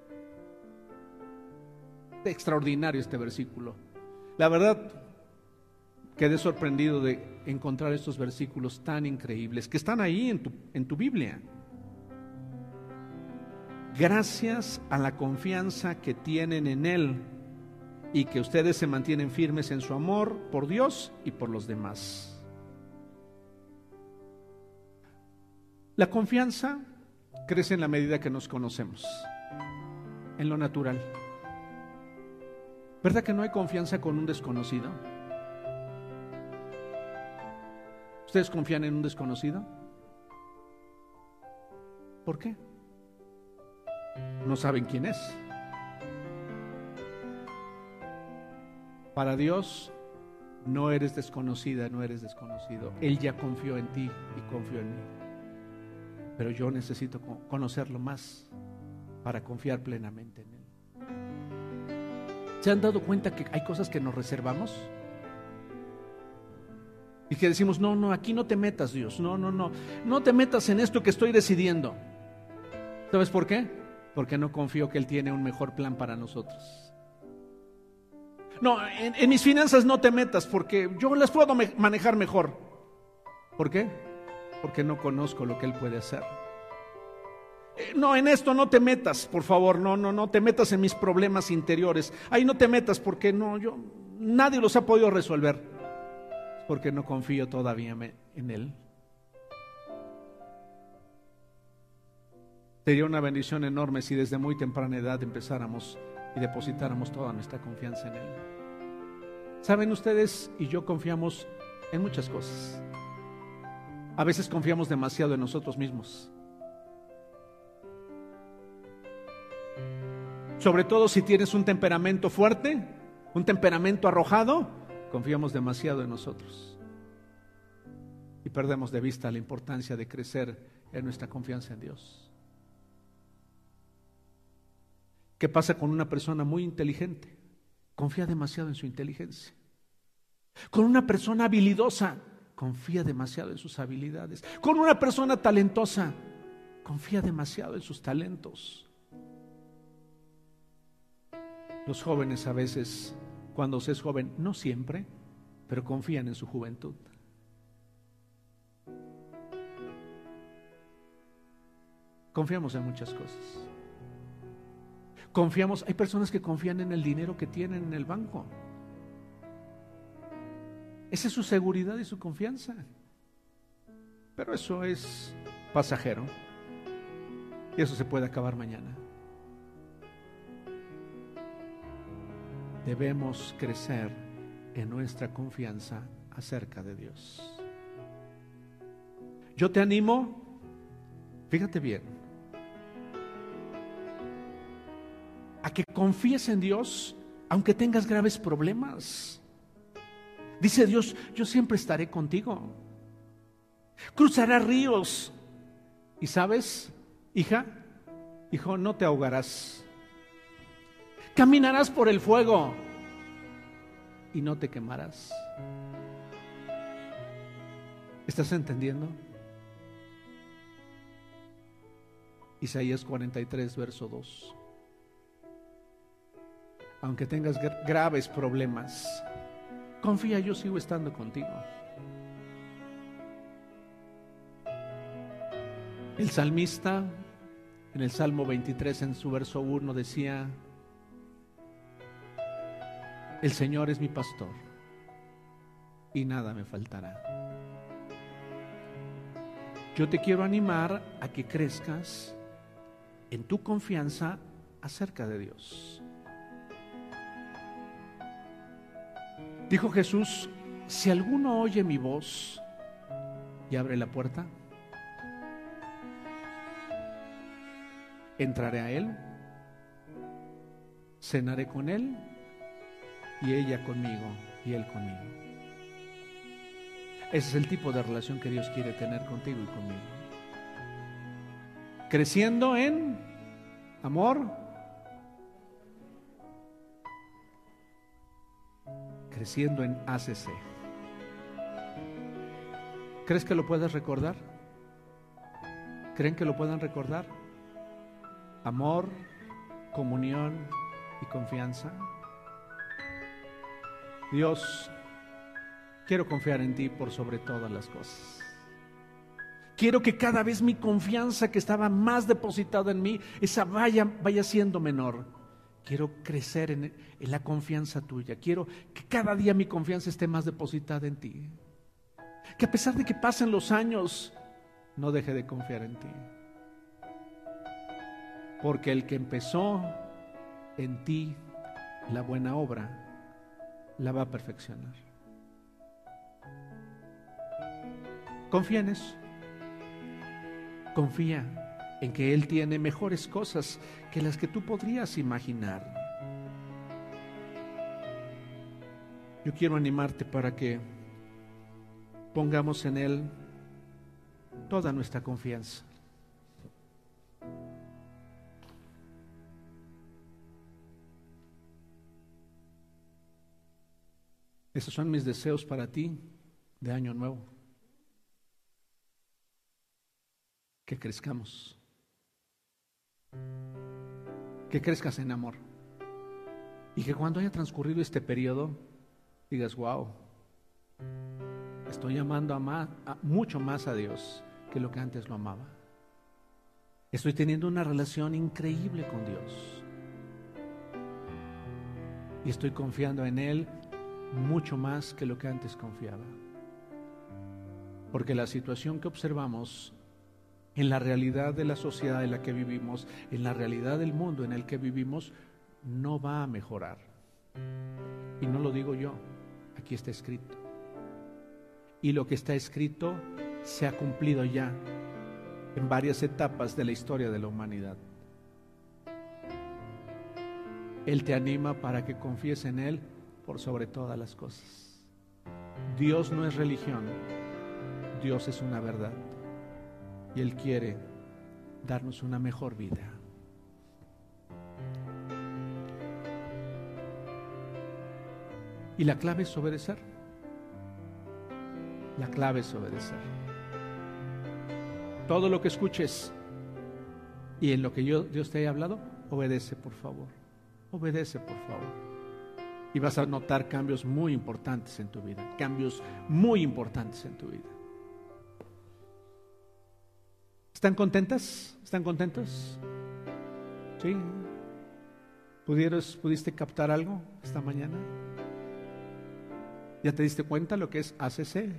Extraordinario este versículo. La verdad, quedé sorprendido de encontrar estos versículos tan increíbles que están ahí en tu, en tu Biblia. gracias a la confianza que tienen en Él y que ustedes se mantienen firmes en su amor por Dios y por los demás. La confianza crece en la medida que nos conocemos, en lo natural. ¿Verdad que no hay confianza con un desconocido? ¿Ustedes confían en un desconocido? ¿Por qué? No saben quién es. Para Dios no eres desconocida, no eres desconocido. Él ya confió en ti y confió en mí. Pero yo necesito conocerlo más para confiar plenamente en Él. ¿Se han dado cuenta que hay cosas que nos reservamos? Y que decimos, no, no, aquí no te metas, Dios, no, no, no, no te metas en esto que estoy decidiendo. ¿Sabes por qué? Porque no confío que Él tiene un mejor plan para nosotros. No, en, mis finanzas no te metas porque yo las puedo manejar mejor. ¿Por qué? Porque no conozco lo que Él puede hacer. Eh, no, en esto no te metas, por favor, no, no, no te metas en mis problemas interiores. Ahí no te metas porque no, yo, nadie los ha podido resolver. Porque no confío todavía en Él. Sería una bendición enorme si desde muy temprana edad empezáramos y depositáramos toda nuestra confianza en Él. Saben ustedes y yo confiamos en muchas cosas. A veces confiamos demasiado en nosotros mismos. Sobre todo si tienes un temperamento fuerte, un temperamento arrojado, confiamos demasiado en nosotros. Y perdemos de vista la importancia de crecer en nuestra confianza en Dios. ¿Qué pasa con una persona muy inteligente? Confía demasiado en su inteligencia. Con una persona habilidosa, confía demasiado en sus habilidades. Con una persona talentosa, confía demasiado en sus talentos. Los jóvenes a veces, cuando se es joven, no siempre, pero confían en su juventud. Confiamos en muchas cosas. Confiamos, hay personas que confían en el dinero que tienen en el banco. Esa es su seguridad y su confianza. Pero eso es pasajero. Y eso se puede acabar mañana. debemos crecer en nuestra confianza acerca de Dios. Yo te animo, fíjate bien, que confíes en Dios aunque tengas graves problemas. Dice Dios, yo siempre estaré contigo. Cruzarás ríos. Y sabes, hija, hijo, no te ahogarás. Caminarás por el fuego y no te quemarás. ¿Estás entendiendo? Isaías 43, verso 2. Aunque tengas graves problemas, confía, yo sigo estando contigo. El salmista en el Salmo 23, en su verso 1, decía, el Señor es mi pastor y nada me faltará. Yo te quiero animar a que crezcas en tu confianza acerca de Dios. Dijo Jesús, si alguno oye mi voz y abre la puerta, entraré a él, cenaré con él y ella conmigo y él conmigo. Ese es el tipo de relación que Dios quiere tener contigo y conmigo. Creciendo en amor, creciendo en ACC. ¿Crees que lo puedes recordar? ¿Creen que lo puedan recordar? Amor, comunión y confianza. Dios, quiero confiar en ti por sobre todas las cosas. Quiero que cada vez mi confianza que estaba más depositada en mí, esa vaya, vaya siendo menor. Quiero crecer en, la confianza tuya. Quiero que cada día mi confianza esté más depositada en ti. Que a pesar de que pasen los años, no deje de confiar en ti. Porque el que empezó en ti la buena obra, la va a perfeccionar. Confía en eso. Confía en que Él tiene mejores cosas que las que tú podrías imaginar. Yo quiero animarte para que pongamos en Él toda nuestra confianza. Esos son mis deseos para ti de año nuevo. Que crezcamos. Que crezcas en amor. Y que cuando haya transcurrido este periodo, digas, wow, estoy amando a, mucho más a Dios que lo que antes lo amaba. Estoy teniendo una relación increíble con Dios. Y estoy confiando en Él mucho más que lo que antes confiaba. Porque la situación que observamos en la realidad de la sociedad en la que vivimos, en la realidad del mundo en el que vivimos, no va a mejorar. Y no lo digo yo, aquí está escrito. Y lo que está escrito se ha cumplido ya en varias etapas de la historia de la humanidad. Él te anima para que confíes en Él por sobre todas las cosas. Dios no es religión, Dios es una verdad. Y Él quiere darnos una mejor vida. Y la clave es obedecer. La clave es obedecer. Todo lo que escuches y en lo que yo, Dios te haya hablado, obedece por favor. Obedece por favor y vas a notar cambios muy importantes en tu vida, cambios muy importantes en tu vida. ¿Están contentas? ¿Están contentos? ¿Sí? ¿Pudieras, ¿Pudiste captar algo esta mañana? ¿Ya te diste cuenta lo que es ACC?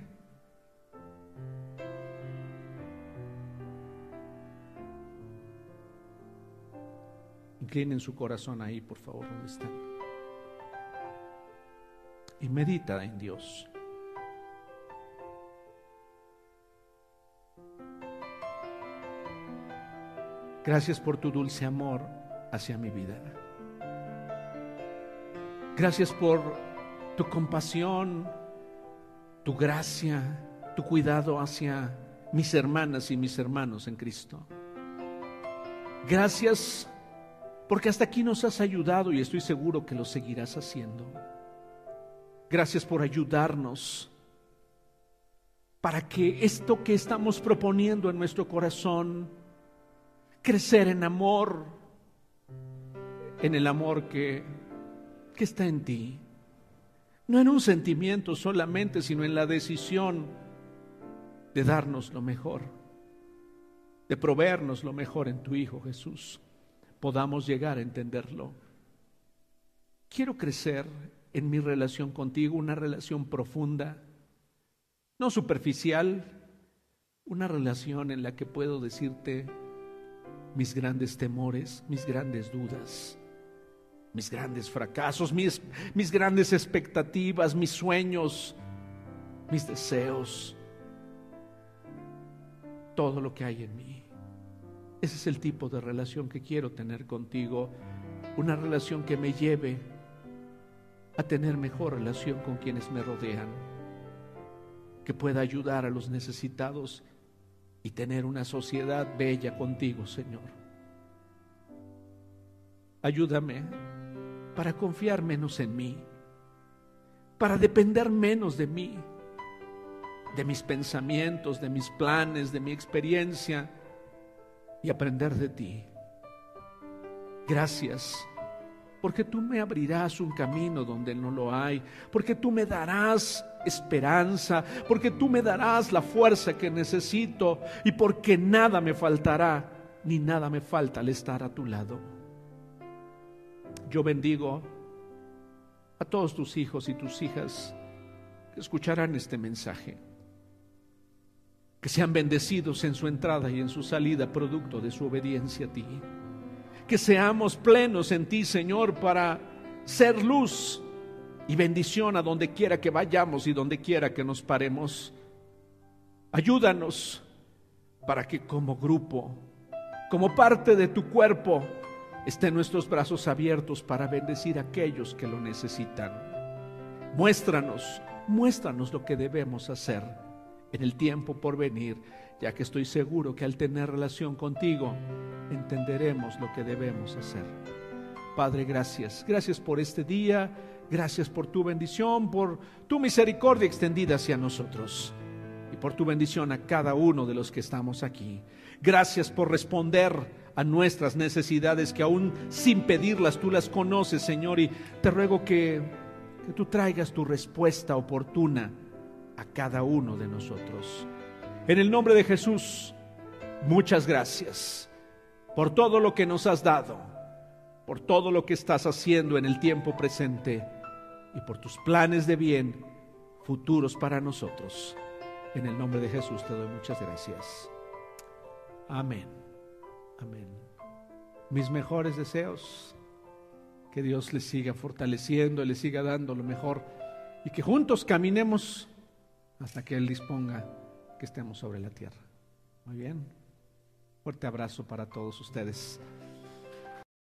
Inclinen su corazón ahí, por favor, donde están y medita en Dios. Gracias por tu dulce amor hacia mi vida. Gracias por tu compasión, tu gracia, tu cuidado hacia mis hermanas y mis hermanos en Cristo. Gracias porque hasta aquí nos has ayudado y estoy seguro que lo seguirás haciendo. Gracias por ayudarnos para que esto que estamos proponiendo en nuestro corazón, crecer en amor, en el amor que, que está en ti, no en un sentimiento solamente, sino en la decisión de darnos lo mejor, de proveernos lo mejor en tu Hijo Jesús, podamos llegar a entenderlo. Quiero crecer en mi relación contigo, una relación profunda, no superficial, una relación en la que puedo decirte mis grandes temores, mis grandes dudas, mis grandes fracasos, mis, mis grandes expectativas, mis sueños, mis deseos, todo lo que hay en mí. Ese es el tipo de relación que quiero tener contigo, una relación que me lleve a tener mejor relación con quienes me rodean, que pueda ayudar a los necesitados y tener una sociedad bella contigo, Señor. Ayúdame para confiar menos en mí, para depender menos de mí, de mis pensamientos, de mis planes, de mi experiencia y aprender de ti. Gracias porque tú me abrirás un camino donde no lo hay, porque tú me darás esperanza, porque tú me darás la fuerza que necesito y porque nada me faltará, ni nada me falta al estar a tu lado. Yo bendigo a todos tus hijos y tus hijas que escucharán este mensaje, que sean bendecidos en su entrada y en su salida, producto de su obediencia a ti que seamos plenos en ti, Señor, para ser luz y bendición a donde quiera que vayamos y donde quiera que nos paremos. Ayúdanos para que como grupo, como parte de tu cuerpo, estén nuestros brazos abiertos para bendecir a aquellos que lo necesitan. Muéstranos, muéstranos lo que debemos hacer en el tiempo por venir ya que estoy seguro que al tener relación contigo entenderemos lo que debemos hacer. Padre, gracias. Gracias por este día, gracias por tu bendición, por tu misericordia extendida hacia nosotros y por tu bendición a cada uno de los que estamos aquí. Gracias por responder a nuestras necesidades que aún sin pedirlas tú las conoces, Señor, y te ruego que, que tú traigas tu respuesta oportuna a cada uno de nosotros. En el nombre de Jesús, muchas gracias por todo lo que nos has dado, por todo lo que estás haciendo en el tiempo presente y por tus planes de bien futuros para nosotros. En el nombre de Jesús te doy muchas gracias. Amén. Amén. Mis mejores deseos. Que Dios les siga fortaleciendo, les siga dando lo mejor y que juntos caminemos hasta que Él disponga que estemos sobre la tierra. Muy bien. Fuerte abrazo para todos ustedes.